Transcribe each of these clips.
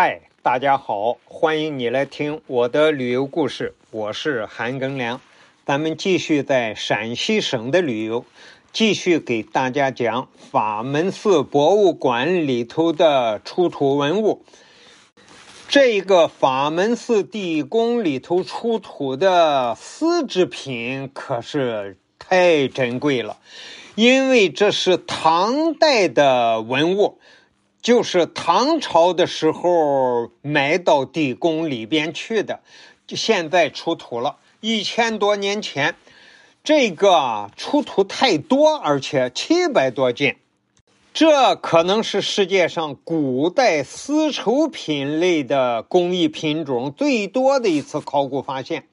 嗨，大家好，欢迎你来听我的旅游故事，我是韩庚良。咱们继续在陕西省的旅游，继续给大家讲法门寺博物馆里头的出土文物。这个法门寺地宫里头出土的丝织品可是太珍贵了，因为这是唐代的文物。就是唐朝的时候埋到地宫里边去的，现在出土了一千多年前，这个出土太多，而且七百多件，这可能是世界上古代丝绸品类的工艺品种最多的一次考古发现。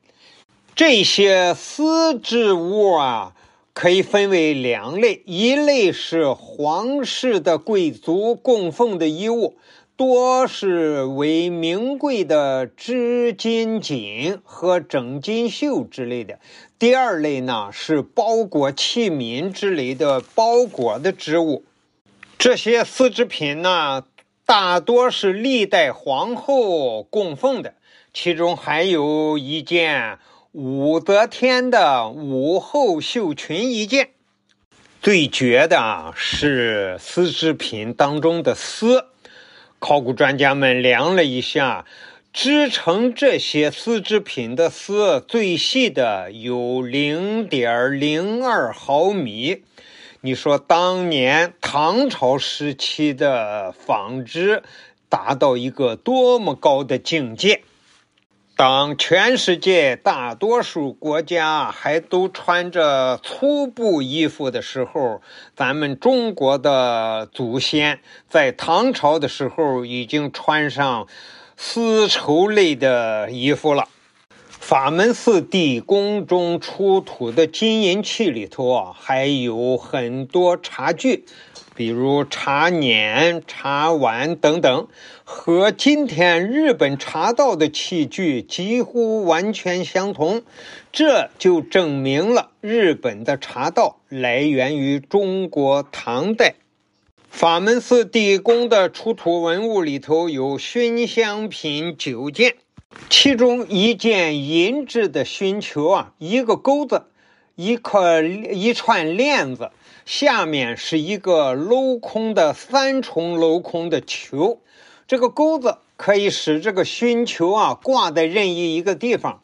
这些丝织物啊。可以分为两类，一类是皇室的贵族供奉的衣物，多是为名贵的织金锦和整金绣之类的；第二类呢是包裹器皿之类的包裹的织物。这些丝织品呢，大多是历代皇后供奉的，其中还有一件。武则天的武后绣裙一件，最绝的是丝织品当中的丝。考古专家们量了一下，织成这些丝织品的丝最细的有零点零二毫米。你说当年唐朝时期的纺织达到一个多么高的境界？当全世界大多数国家还都穿着粗布衣服的时候，咱们中国的祖先在唐朝的时候已经穿上丝绸类的衣服了。法门寺地宫中出土的金银器里头啊，还有很多茶具。比如茶碾、茶碗等等，和今天日本茶道的器具几乎完全相同，这就证明了日本的茶道来源于中国唐代。法门寺地宫的出土文物里头有熏香品九件，其中一件银制的熏球啊，一个钩子，一颗一串链子。下面是一个镂空的三重镂空的球，这个钩子可以使这个熏球啊挂在任意一个地方。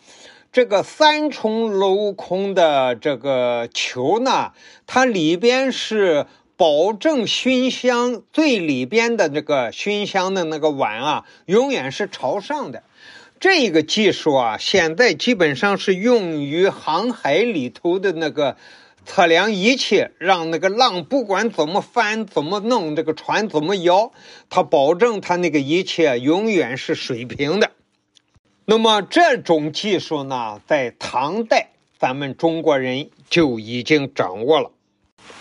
这个三重镂空的这个球呢，它里边是保证熏香最里边的这个熏香的那个碗啊，永远是朝上的。这个技术啊，现在基本上是用于航海里头的那个。测量仪器，让那个浪不管怎么翻、怎么弄，这个船怎么摇，它保证它那个仪器永远是水平的。那么这种技术呢，在唐代咱们中国人就已经掌握了。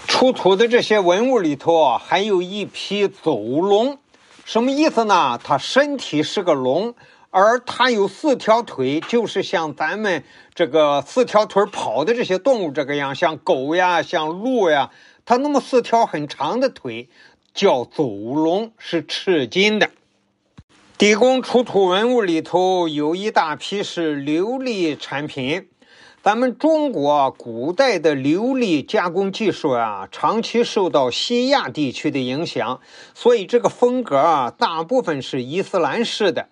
出土的这些文物里头啊，还有一批走龙，什么意思呢？它身体是个龙。而它有四条腿，就是像咱们这个四条腿跑的这些动物这个样，像狗呀，像鹿呀，它那么四条很长的腿，叫走龙，是赤金的。地宫出土文物里头有一大批是琉璃产品，咱们中国古代的琉璃加工技术啊，长期受到西亚地区的影响，所以这个风格啊，大部分是伊斯兰式的。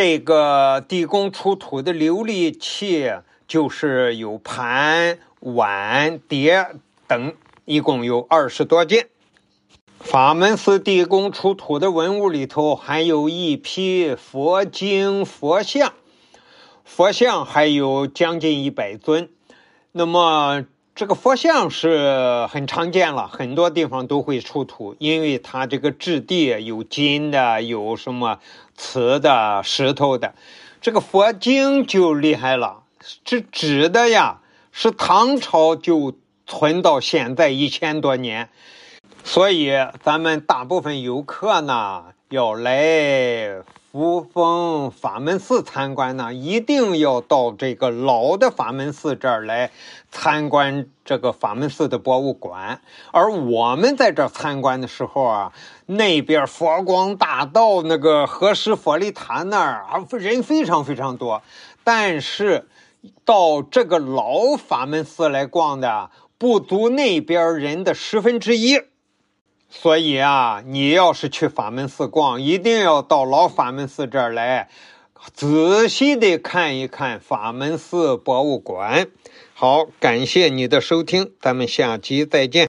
这个地宫出土的琉璃器，就是有盘、碗、碟等，一共有二十多件。法门寺地宫出土的文物里头，还有一批佛经、佛像，佛像还有将近一百尊。那么。这个佛像是很常见了，很多地方都会出土，因为它这个质地有金的，有什么瓷的、石头的。这个佛经就厉害了，是纸的呀，是唐朝就存到现在一千多年，所以咱们大部分游客呢要来。扶风法门寺参观呢，一定要到这个老的法门寺这儿来参观这个法门寺的博物馆。而我们在这参观的时候啊，那边佛光大道那个和氏佛利塔那儿啊，人非常非常多。但是到这个老法门寺来逛的，不足那边人的十分之一。所以啊，你要是去法门寺逛，一定要到老法门寺这儿来，仔细的看一看法门寺博物馆。好，感谢你的收听，咱们下期再见。